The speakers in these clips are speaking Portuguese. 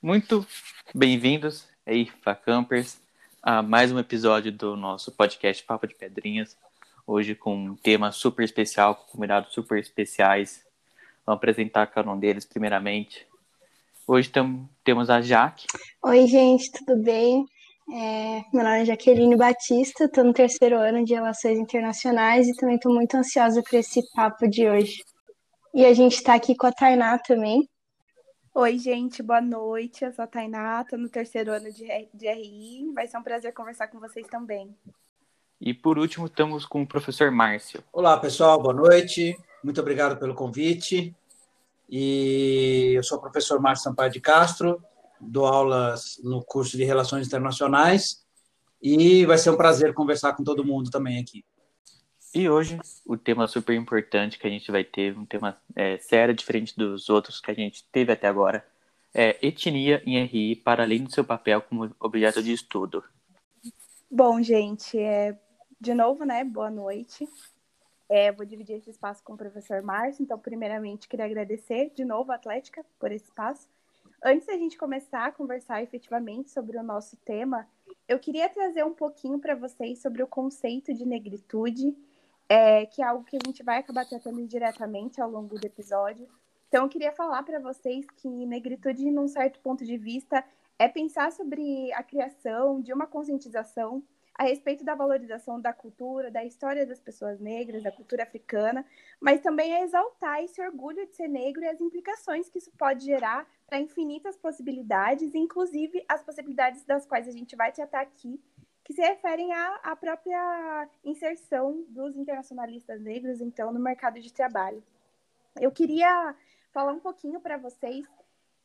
Muito bem-vindos aí, Facampers, a mais um episódio do nosso podcast Papo de Pedrinhas. Hoje com um tema super especial, com convidados super especiais. Vamos apresentar cada um deles primeiramente. Hoje tam, temos a Jaque. Oi, gente, tudo bem? É, meu nome é Jaqueline Batista, estou no terceiro ano de Relações Internacionais e também estou muito ansiosa para esse papo de hoje. E a gente está aqui com a Tainá também. Oi, gente, boa noite. Eu sou a Tainá, estou no terceiro ano de, de RI. Vai ser um prazer conversar com vocês também. E por último, estamos com o professor Márcio. Olá, pessoal, boa noite. Muito obrigado pelo convite. E eu sou o professor Márcio Sampaio de Castro, dou aulas no curso de Relações Internacionais e vai ser um prazer conversar com todo mundo também aqui. E hoje, o tema super importante que a gente vai ter, um tema é, sério, diferente dos outros que a gente teve até agora, é etnia em RI para além do seu papel como objeto de estudo. Bom, gente, é, de novo, né, boa noite. É, vou dividir esse espaço com o professor Márcio, então, primeiramente, queria agradecer de novo a Atlética por esse espaço. Antes da gente começar a conversar efetivamente sobre o nosso tema, eu queria trazer um pouquinho para vocês sobre o conceito de negritude, é, que é algo que a gente vai acabar tratando diretamente ao longo do episódio. Então, eu queria falar para vocês que negritude, num certo ponto de vista, é pensar sobre a criação de uma conscientização a respeito da valorização da cultura, da história das pessoas negras, da cultura africana, mas também é exaltar esse orgulho de ser negro e as implicações que isso pode gerar para infinitas possibilidades, inclusive as possibilidades das quais a gente vai tratar aqui, que se referem à, à própria inserção dos internacionalistas negros, então, no mercado de trabalho. Eu queria falar um pouquinho para vocês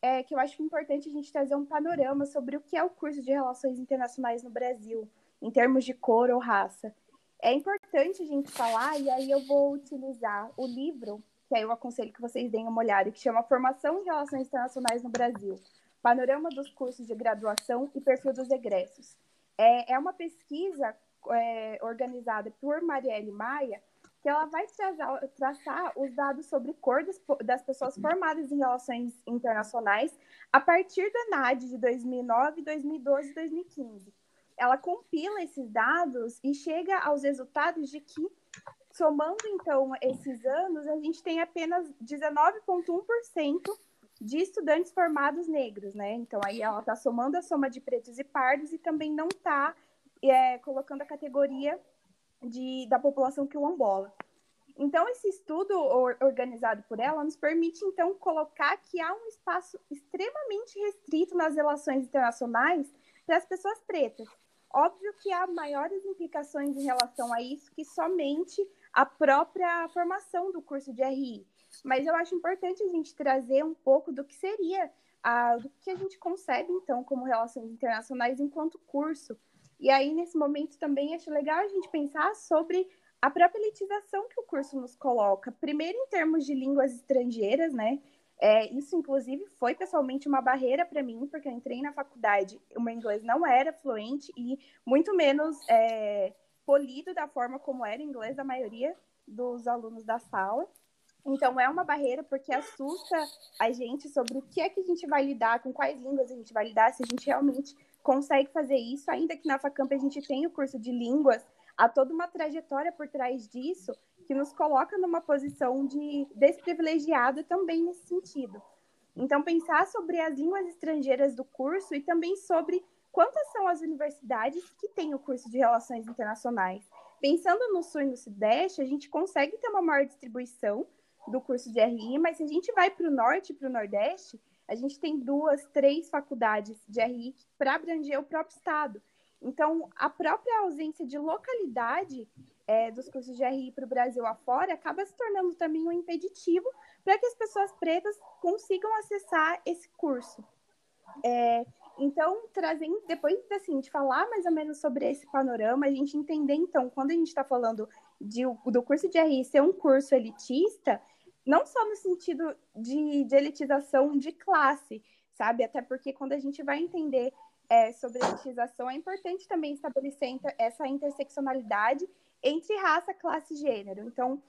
é, que eu acho importante a gente trazer um panorama sobre o que é o curso de Relações Internacionais no Brasil em termos de cor ou raça. É importante a gente falar, e aí eu vou utilizar o livro, que aí eu aconselho que vocês deem uma olhada, que chama Formação em Relações Internacionais no Brasil, Panorama dos Cursos de Graduação e Perfil dos Egressos. É, é uma pesquisa é, organizada por Marielle Maia, que ela vai traçar, traçar os dados sobre cor das, das, pessoas formadas em relações internacionais a partir da NAD de 2009, 2012 e 2015 ela compila esses dados e chega aos resultados de que, somando então esses anos, a gente tem apenas 19,1% de estudantes formados negros, né? Então aí ela está somando a soma de pretos e pardos e também não está é, colocando a categoria de, da população quilombola. Então, esse estudo organizado por ela nos permite, então, colocar que há um espaço extremamente restrito nas relações internacionais para as pessoas pretas. Óbvio que há maiores implicações em relação a isso que somente a própria formação do curso de RI. Mas eu acho importante a gente trazer um pouco do que seria, a, do que a gente concebe, então, como relações internacionais enquanto curso. E aí, nesse momento, também acho legal a gente pensar sobre a própria elitização que o curso nos coloca. Primeiro, em termos de línguas estrangeiras, né? É, isso, inclusive, foi pessoalmente uma barreira para mim, porque eu entrei na faculdade, o meu inglês não era fluente e muito menos é, polido da forma como era o inglês da maioria dos alunos da sala. Então, é uma barreira porque assusta a gente sobre o que é que a gente vai lidar, com quais línguas a gente vai lidar, se a gente realmente consegue fazer isso, ainda que na Facamp a gente tem o curso de línguas, há toda uma trajetória por trás disso que nos coloca numa posição de desprivilegiada também nesse sentido. Então, pensar sobre as línguas estrangeiras do curso e também sobre quantas são as universidades que têm o curso de Relações Internacionais. Pensando no Sul e no Sudeste, a gente consegue ter uma maior distribuição do curso de RI, mas se a gente vai para o Norte para o Nordeste, a gente tem duas, três faculdades de RI para abranger o próprio Estado. Então, a própria ausência de localidade é, dos cursos de RI para o Brasil afora acaba se tornando também um impeditivo para que as pessoas pretas consigam acessar esse curso. É, então, trazendo, depois assim, de falar mais ou menos sobre esse panorama, a gente entender, então, quando a gente está falando de, do curso de RI ser um curso elitista, não só no sentido de, de elitização de classe, sabe? Até porque quando a gente vai entender é, sobre elitização, é importante também estabelecer essa interseccionalidade entre raça, classe e gênero. Então,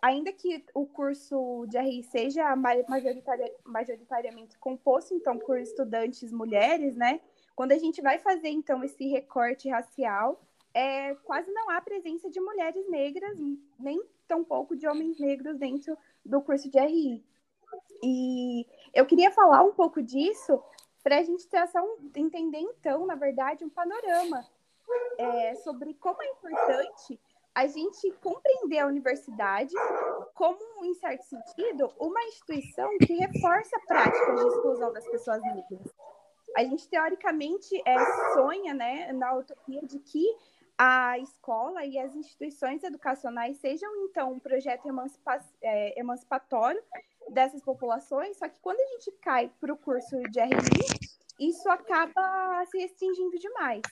ainda que o curso de RI seja majoritaria, majoritariamente composto, então, por estudantes mulheres, né? Quando a gente vai fazer, então, esse recorte racial, é, quase não há presença de mulheres negras, nem tão pouco de homens negros dentro do curso de RI. E eu queria falar um pouco disso para a gente ter um, entender, então, na verdade, um panorama é, sobre como é importante a gente compreender a universidade como, em certo sentido, uma instituição que reforça práticas de exclusão das pessoas negras. A gente, teoricamente, é, sonha né, na utopia de que a escola e as instituições educacionais sejam, então, um projeto emancipa é, emancipatório dessas populações, só que quando a gente cai para o curso de RI, isso acaba se restringindo demais.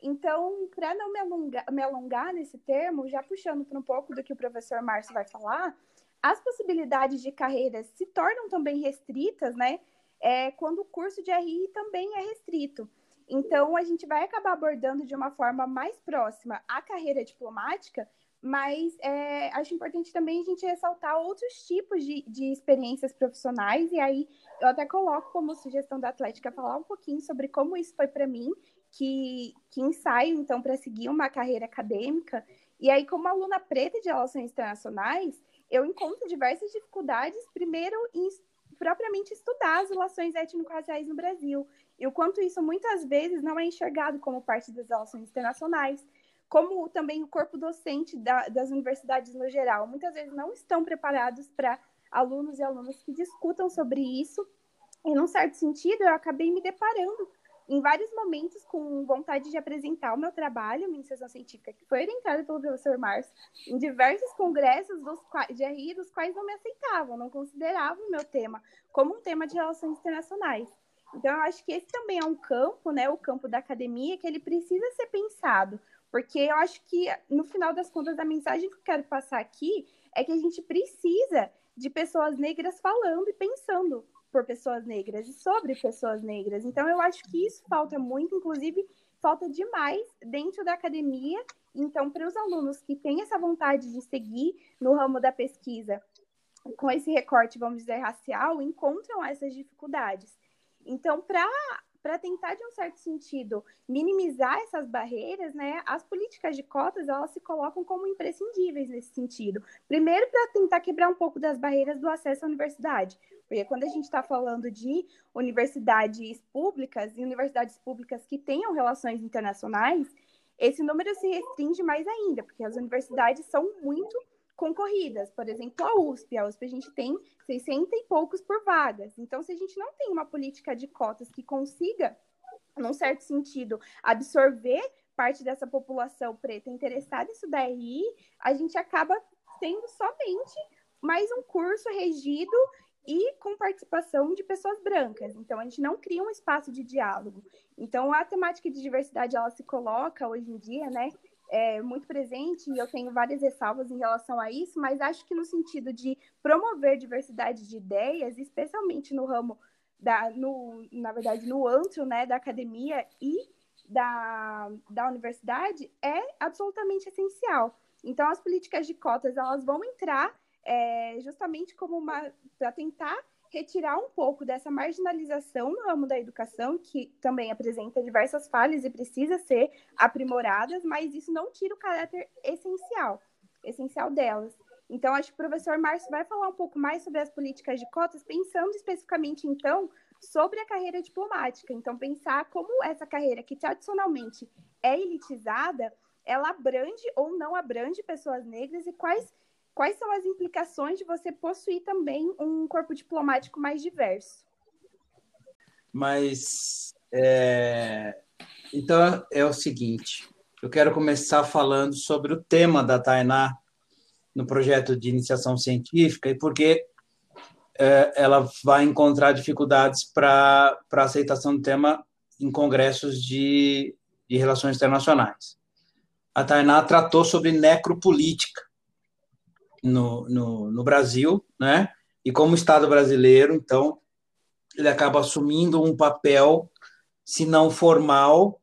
Então, para não me alongar, me alongar, nesse termo, já puxando para um pouco do que o professor Márcio vai falar, as possibilidades de carreiras se tornam também restritas, né? É, quando o curso de RI também é restrito. Então, a gente vai acabar abordando de uma forma mais próxima a carreira diplomática, mas é, acho importante também a gente ressaltar outros tipos de, de experiências profissionais, e aí eu até coloco como sugestão da Atlética falar um pouquinho sobre como isso foi para mim que, que ensaio, então, para seguir uma carreira acadêmica. E aí, como aluna preta de relações internacionais, eu encontro diversas dificuldades, primeiro, em propriamente estudar as relações étnico-raciais no Brasil, e o quanto isso muitas vezes não é enxergado como parte das relações internacionais, como também o corpo docente da, das universidades no geral, muitas vezes não estão preparados para alunos e alunas que discutam sobre isso. E, num certo sentido, eu acabei me deparando em vários momentos com vontade de apresentar o meu trabalho, minha iniciação científica, que foi orientada pelo professor Márcio, em diversos congressos dos de RI, dos quais não me aceitavam, não consideravam o meu tema como um tema de relações internacionais. Então, eu acho que esse também é um campo, né, o campo da academia, que ele precisa ser pensado, porque eu acho que, no final das contas, a mensagem que eu quero passar aqui é que a gente precisa de pessoas negras falando e pensando por pessoas negras e sobre pessoas negras. Então, eu acho que isso falta muito, inclusive, falta demais dentro da academia. Então, para os alunos que têm essa vontade de seguir no ramo da pesquisa, com esse recorte, vamos dizer, racial, encontram essas dificuldades. Então, para tentar, de um certo sentido, minimizar essas barreiras, né, as políticas de cotas elas se colocam como imprescindíveis nesse sentido. Primeiro, para tentar quebrar um pouco das barreiras do acesso à universidade, porque quando a gente está falando de universidades públicas e universidades públicas que tenham relações internacionais, esse número se restringe mais ainda, porque as universidades são muito concorridas. Por exemplo, a USP. A USP a gente tem 600 e poucos por vagas. Então, se a gente não tem uma política de cotas que consiga, num certo sentido, absorver parte dessa população preta interessada em estudar RI, a gente acaba tendo somente mais um curso regido e com participação de pessoas brancas. Então, a gente não cria um espaço de diálogo. Então, a temática de diversidade, ela se coloca hoje em dia, né, é, muito presente e eu tenho várias ressalvas em relação a isso, mas acho que no sentido de promover diversidade de ideias, especialmente no ramo da, no, na verdade, no antro, né, da academia e da, da universidade, é absolutamente essencial. Então, as políticas de cotas, elas vão entrar é, justamente como uma, para tentar retirar um pouco dessa marginalização no ramo da educação, que também apresenta diversas falhas e precisa ser aprimoradas, mas isso não tira o caráter essencial, essencial delas. Então, acho que o professor Márcio vai falar um pouco mais sobre as políticas de cotas, pensando especificamente, então, sobre a carreira diplomática. Então, pensar como essa carreira, que tradicionalmente é elitizada, ela abrange ou não abrange pessoas negras e quais quais são as implicações de você possuir também um corpo diplomático mais diverso? Mas é... então é o seguinte, eu quero começar falando sobre o tema da Tainá no projeto de iniciação científica e por que é, ela vai encontrar dificuldades para a aceitação do tema em congressos de, de relações internacionais. A Tainá tratou sobre necropolítica, no, no, no Brasil, né? E como Estado brasileiro, então, ele acaba assumindo um papel, se não formal,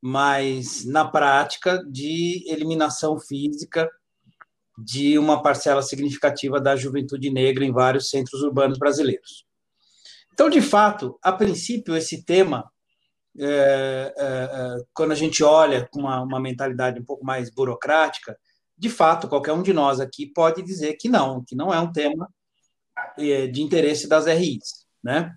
mas na prática, de eliminação física de uma parcela significativa da juventude negra em vários centros urbanos brasileiros. Então, de fato, a princípio, esse tema, é, é, é, quando a gente olha com uma, uma, mentalidade um pouco mais burocrática, de fato, qualquer um de nós aqui pode dizer que não, que não é um tema é, de interesse das RIs, né?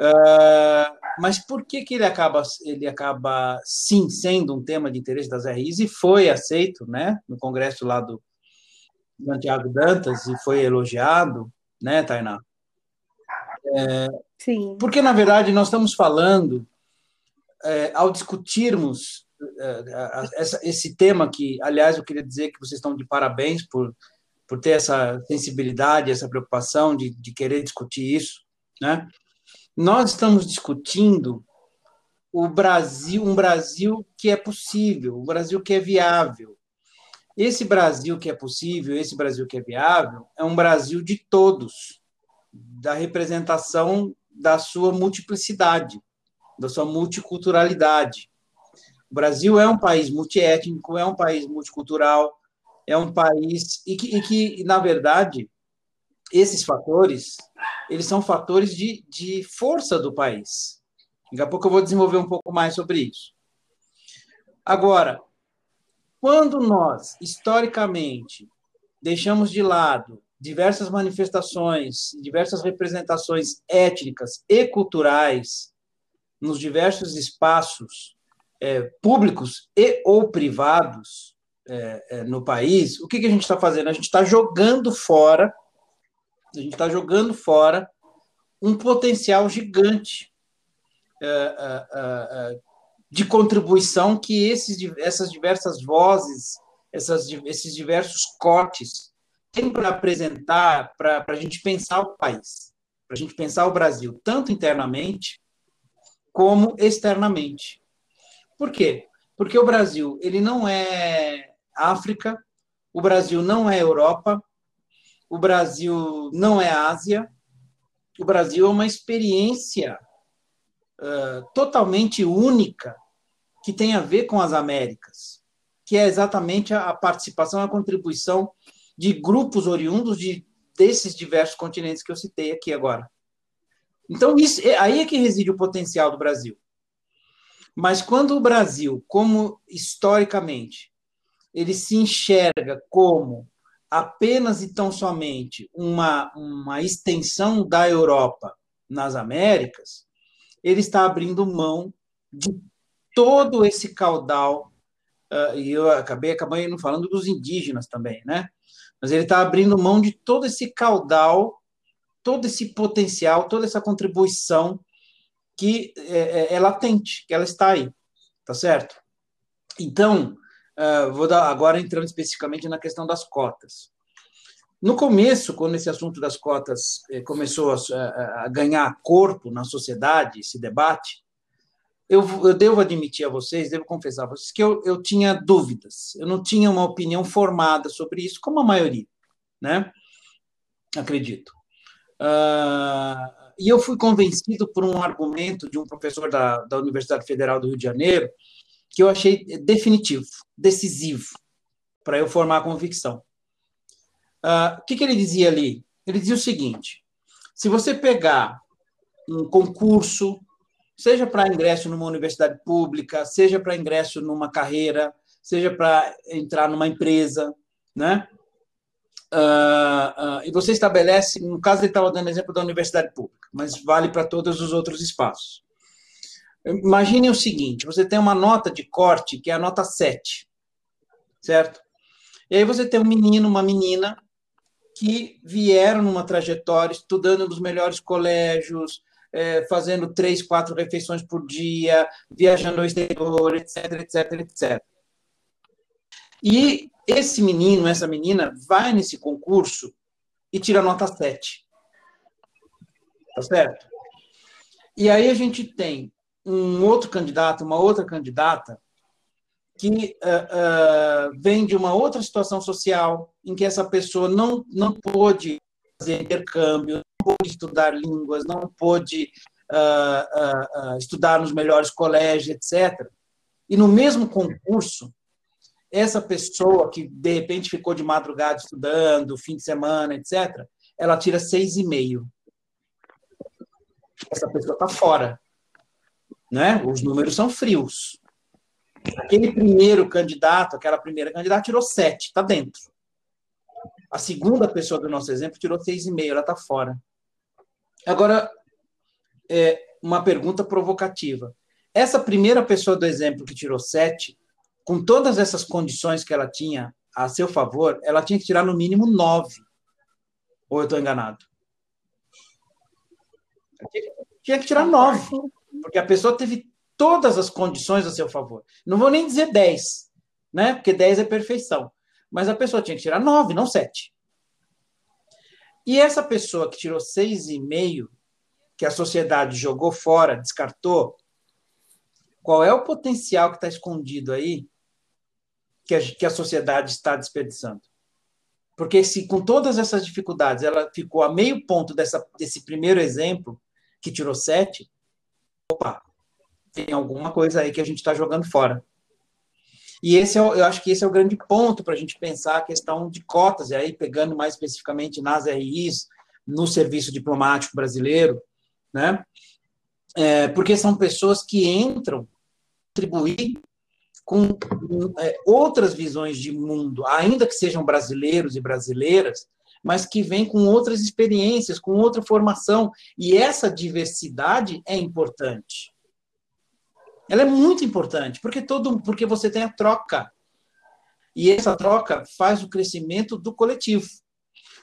Uh, mas por que, que ele acaba ele acaba sim sendo um tema de interesse das RIs e foi aceito, né, no congresso lá do Santiago Dantas e foi elogiado, né, Tainá? É, sim. Porque na verdade nós estamos falando é, ao discutirmos essa, esse tema que, aliás, eu queria dizer que vocês estão de parabéns por por ter essa sensibilidade, essa preocupação de, de querer discutir isso, né? Nós estamos discutindo o Brasil, um Brasil que é possível, um Brasil que é viável. Esse Brasil que é possível, esse Brasil que é viável, é um Brasil de todos, da representação da sua multiplicidade, da sua multiculturalidade. O Brasil é um país multiétnico, é um país multicultural, é um país e que, e que na verdade, esses fatores eles são fatores de, de força do país. Daqui a pouco eu vou desenvolver um pouco mais sobre isso. Agora, quando nós, historicamente, deixamos de lado diversas manifestações, diversas representações étnicas e culturais nos diversos espaços é, públicos e ou privados é, é, no país, o que, que a gente está fazendo? A gente está jogando fora a gente está jogando fora um potencial gigante é, é, de contribuição que esses, essas diversas vozes, essas, esses diversos cortes têm para apresentar, para a gente pensar o país, para a gente pensar o Brasil, tanto internamente como externamente. Por quê? Porque o Brasil ele não é África, o Brasil não é Europa, o Brasil não é Ásia, o Brasil é uma experiência uh, totalmente única que tem a ver com as Américas, que é exatamente a, participação, a contribuição de grupos oriundos de, desses diversos continentes que eu citei aqui agora. Então, isso, é, aí é que reside o potencial do Brasil. Mas quando o Brasil, como historicamente, ele se enxerga como apenas e tão somente uma, uma extensão da Europa nas Américas, ele está abrindo mão de todo esse caudal, uh, e eu acabei acabando falando dos indígenas também, né? Mas ele está abrindo mão de todo esse caudal, todo esse potencial, toda essa contribuição que é, é, é latente, que ela está aí, tá certo? Então, Uh, vou dar agora entrando especificamente na questão das cotas. No começo, quando esse assunto das cotas eh, começou a, a, ganhar corpo na sociedade, esse debate, eu, eu, devo admitir a vocês, devo confessar a vocês, que eu, eu tinha dúvidas, eu não tinha uma opinião formada sobre isso, como a maioria, né? Acredito. Uh, e eu fui convencido por um argumento de um professor da, da Universidade Federal do Rio de Janeiro, que eu achei definitivo, decisivo, para eu formar a convicção. Uh, o que, que ele dizia ali? Ele dizia o seguinte: se você pegar um concurso, seja para ingresso numa universidade pública, seja para ingresso numa carreira, seja para entrar numa empresa, né? Uh, e você estabelece, no caso ele estava dando exemplo da universidade pública, mas vale para todos os outros espaços. Imagine o seguinte: você tem uma nota de corte que é a nota 7, certo? E aí você tem um menino, uma menina que vieram numa trajetória estudando nos melhores colégios, é, fazendo três, quatro refeições por dia, viajando ao exterior, etc, etc, etc. E esse menino, essa menina, vai nesse concurso e tira nota 7. Tá certo? E aí a gente tem um outro candidato, uma outra candidata, que uh, uh, vem de uma outra situação social, em que essa pessoa não, não pôde fazer intercâmbio, não pôde estudar línguas, não pôde uh, estudar nos melhores colégios, etc. E no mesmo concurso, essa pessoa que de repente ficou de madrugada estudando, fim de semana, etc., ela tira 6,5. Essa pessoa está fora. Né? Os números são frios. Aquele primeiro candidato, aquela primeira candidata, tirou 7, está dentro. A segunda pessoa do nosso exemplo tirou 6,5, ela está fora. Agora, é uma pergunta provocativa. Essa primeira pessoa do exemplo que tirou 7, com todas essas condições que ela tinha a seu favor, ela tinha que tirar no mínimo 9. Ou eu estou enganado? Tinha que tirar 9. Porque a pessoa teve todas as condições a seu favor. Não vou nem dizer 10, né? Porque 10 é perfeição. Mas a pessoa tinha que tirar 9, não 7. E essa pessoa que tirou 6,5, que a sociedade jogou fora, descartou, qual é o potencial que está escondido aí que a, que a sociedade está desperdiçando? Porque se com todas essas dificuldades ela ficou a meio ponto dessa, desse primeiro exemplo, que tirou 7, opa, tem alguma coisa aí que a gente está jogando fora. E esse é, eu acho que esse é o grande ponto para a gente pensar a questão de cotas, e aí pegando mais especificamente nas RIs, no serviço diplomático brasileiro, né? É, porque são pessoas que entram contribuir com é, outras visões de mundo, ainda que sejam brasileiros e brasileiras, mas que vêm com outras experiências, com outra formação, e essa diversidade é importante. Ela é muito importante, porque todo porque você tem a troca. E essa troca faz o crescimento do coletivo.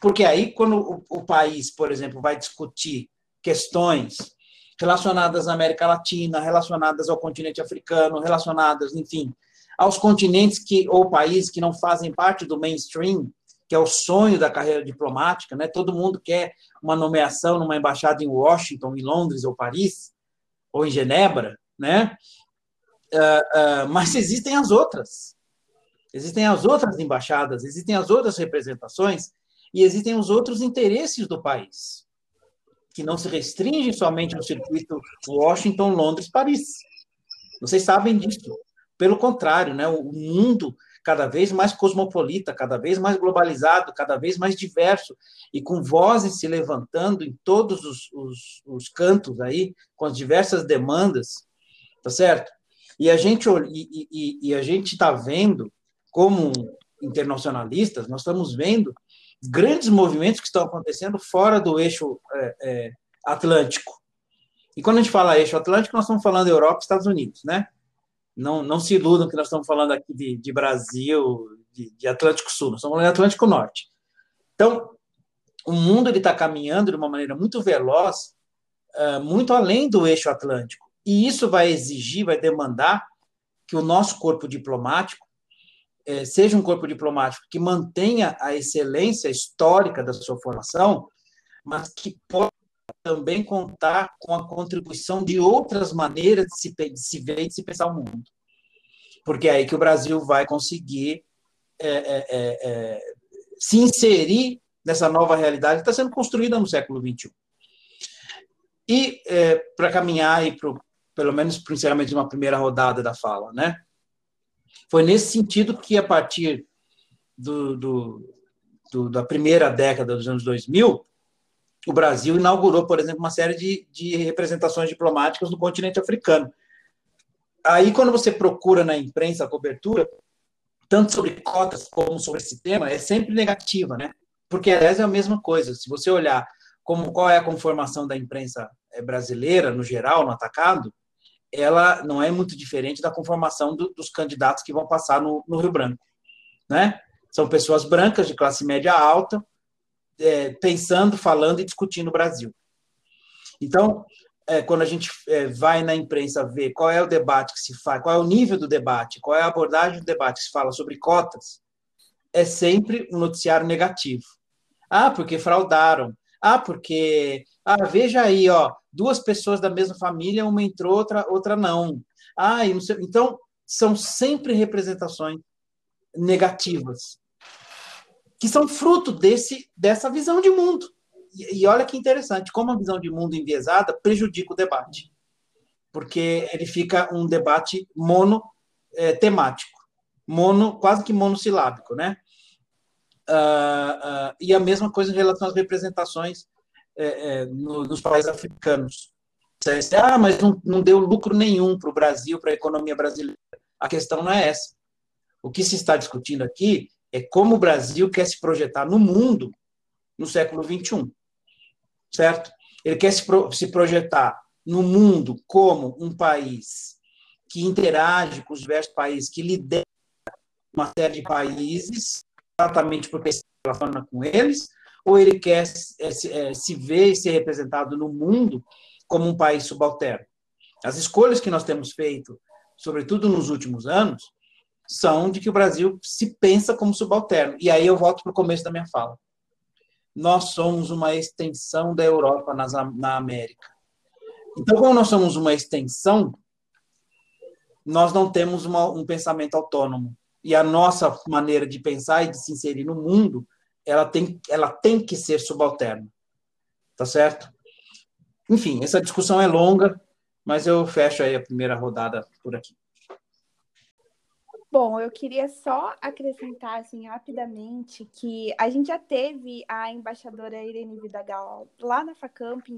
Porque aí, quando o, o país, por exemplo, vai discutir questões relacionadas à América Latina, relacionadas ao continente africano, relacionadas, enfim, aos continentes que ou países que não fazem parte do mainstream, que é o sonho da carreira diplomática, né? Todo mundo quer uma nomeação numa embaixada em Washington, em Londres ou Paris ou em Genebra, né? Uh, uh, mas existem as outras. Existem as outras embaixadas, existem as outras representações e existem os outros interesses do país, que não se restringem somente ao circuito Washington, Londres, Paris. Vocês sabem disso. Pelo contrário, né, o mundo cada vez mais cosmopolita, cada vez mais globalizado, cada vez mais diverso, e com vozes se levantando em todos os, os, os cantos aí, com as diversas demandas, tá certo? E a gente e, e, e a gente está vendo como internacionalistas, nós estamos vendo grandes movimentos que estão acontecendo fora do eixo é, é, atlântico. E quando a gente fala eixo atlântico, nós estamos falando Europa e Estados Unidos, né? Não, não se iludam que nós estamos falando aqui de, de Brasil, de, de, Atlântico Sul, nós estamos falando de Atlântico Norte. Então, o mundo está caminhando de uma maneira muito veloz, uh, muito além do eixo atlântico. E isso vai exigir, vai demandar que o nosso corpo diplomático é, seja um corpo diplomático que mantenha a excelência histórica da sua formação, mas que possa também contar com a contribuição de outras maneiras de se, de se ver e de se pensar o mundo. Porque é aí que o Brasil vai conseguir é, é, é, é se inserir nessa nova realidade que está sendo construída no século XXI. E é, para caminhar aí para pelo menos principalmente uma primeira rodada da fala, né? Foi nesse sentido que a partir do, do, do, da primeira década dos anos 2000, o Brasil inaugurou, por exemplo, uma série de, de representações diplomáticas no continente africano. Aí, quando você procura na imprensa a cobertura, tanto sobre cotas como sobre esse tema, é sempre negativa, né? Porque, aliás, é a mesma coisa. Se você olhar como qual é a conformação da imprensa eh, brasileira, no geral, no atacado, ela não é muito diferente da conformação do, dos candidatos que vão passar no, no, Rio Branco, né? São pessoas brancas de classe média alta, é, pensando, falando e discutindo o Brasil. Então, é, quando a gente é, vai na imprensa ver qual é o debate que se faz, qual é o nível do debate, qual é a abordagem do debate que se fala sobre cotas, é sempre um noticiário negativo. Ah, porque fraudaram. Ah, porque. Ah, veja aí, ó, duas pessoas da mesma família, uma entrou, outra, outra não. Ah, não sei, então, são sempre representações negativas, que são fruto desse, dessa visão de mundo. E, e olha que interessante, como a visão de mundo enviesada prejudica o debate, porque ele fica um debate mono é, temático. mono, quase que monossilábico, né? Uh, uh, e a mesma coisa em relação às representações é, é, no, nos países africanos. Ah, mas não, não deu lucro nenhum para o Brasil, para a economia brasileira. A questão não é essa. O que se está discutindo aqui é como o Brasil quer se projetar no mundo no século XXI. Certo? Ele quer se, pro, se projetar no mundo como um país que interage com os diversos países, que lidera uma série de países, exatamente porque se relaciona com eles, ou ele quer é, se, é, se ver e ser representado no mundo como um país subalterno. As escolhas que nós temos feito, sobretudo nos últimos anos, são de que o Brasil se pensa como subalterno. E aí eu volto para o começo da minha fala. Nós somos uma extensão da Europa nas, na América. Então, como nós somos uma extensão, nós não temos uma, um pensamento autônomo. E a nossa maneira de pensar e de se inserir no mundo, ela tem, ela tem que ser subalterna. Tá certo? Enfim, essa discussão é longa, mas eu fecho aí a primeira rodada por aqui. Bom, eu queria só acrescentar assim rapidamente que a gente já teve a embaixadora Irene Vidagal lá na Facamp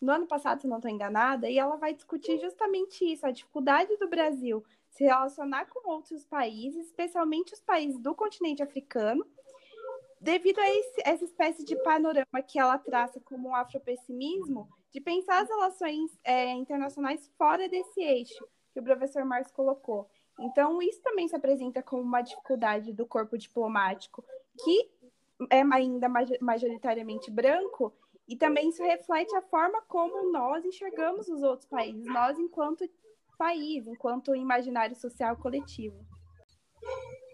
no ano passado, se não estou enganada, e ela vai discutir justamente isso, a dificuldade do Brasil se relacionar com outros países, especialmente os países do continente africano, devido a esse, essa espécie de panorama que ela traça como um afropessimismo, de pensar as relações é, internacionais fora desse eixo que o professor Marcos colocou. Então, isso também se apresenta como uma dificuldade do corpo diplomático, que é ainda majoritariamente branco e também isso reflete a forma como nós enxergamos os outros países, nós enquanto país, enquanto imaginário social coletivo.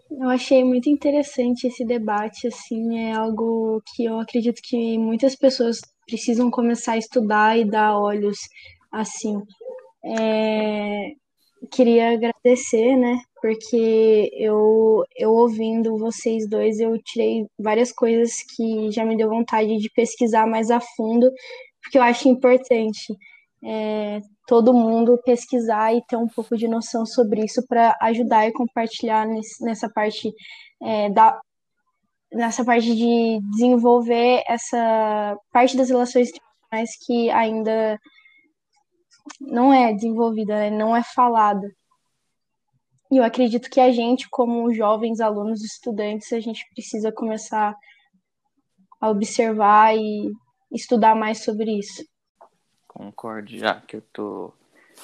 Eu achei muito interessante esse debate, assim, é algo que eu acredito que muitas pessoas precisam começar a estudar e dar olhos, assim. É... Queria agradecer, né, porque eu, eu ouvindo vocês dois, eu tirei várias coisas que já me deu vontade de pesquisar mais a fundo, porque eu acho importante é, todo mundo pesquisar e ter um pouco de noção sobre isso para ajudar e compartilhar nesse, nessa parte é, da nessa parte de desenvolver essa parte das relações internacionais que ainda não é desenvolvida, né? não é falada. E eu acredito que a gente, como jovens alunos, estudantes, a gente precisa começar a observar e estudar mais sobre isso. Concordo, já que eu tô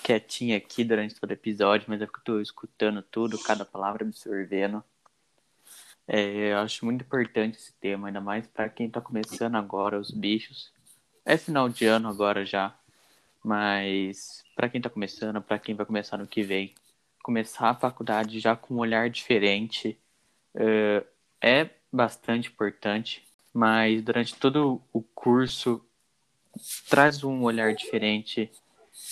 quietinha aqui durante todo o episódio, mas é porque eu tô escutando tudo, cada palavra absorvendo. É, eu acho muito importante esse tema, ainda mais para quem tá começando agora, os bichos. É final de ano agora já, mas para quem tá começando, para quem vai começar no que vem, começar a faculdade já com um olhar diferente uh, é bastante importante, mas durante todo o curso traz um olhar diferente.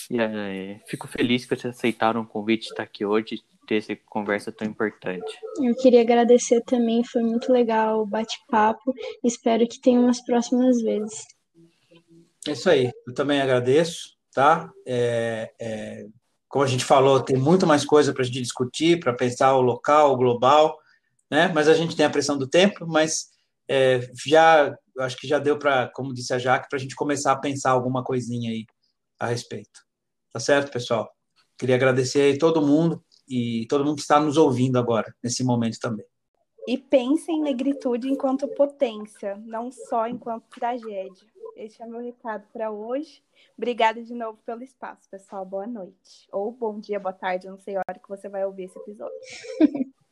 E uh, fico feliz que vocês aceitaram o convite de estar aqui hoje, ter essa conversa tão importante. Eu queria agradecer também, foi muito legal o bate-papo. Espero que tenha umas próximas vezes. É isso aí, eu também agradeço, tá? É, é, como a gente falou, tem muito mais coisa para a gente discutir, para pensar o local, o global, né? Mas a gente tem a pressão do tempo, mas é, já acho que já deu para, como disse a Jaque, para a gente começar a pensar alguma coisinha aí a respeito. Tá certo, pessoal? Queria agradecer aí todo mundo e todo mundo que está nos ouvindo agora, nesse momento também. E pense em negritude enquanto potência, não só enquanto tragédia. Esse é meu recado para hoje. Obrigada de novo pelo espaço, pessoal. Boa noite. Ou bom dia, boa tarde, não sei a hora que você vai ouvir esse episódio.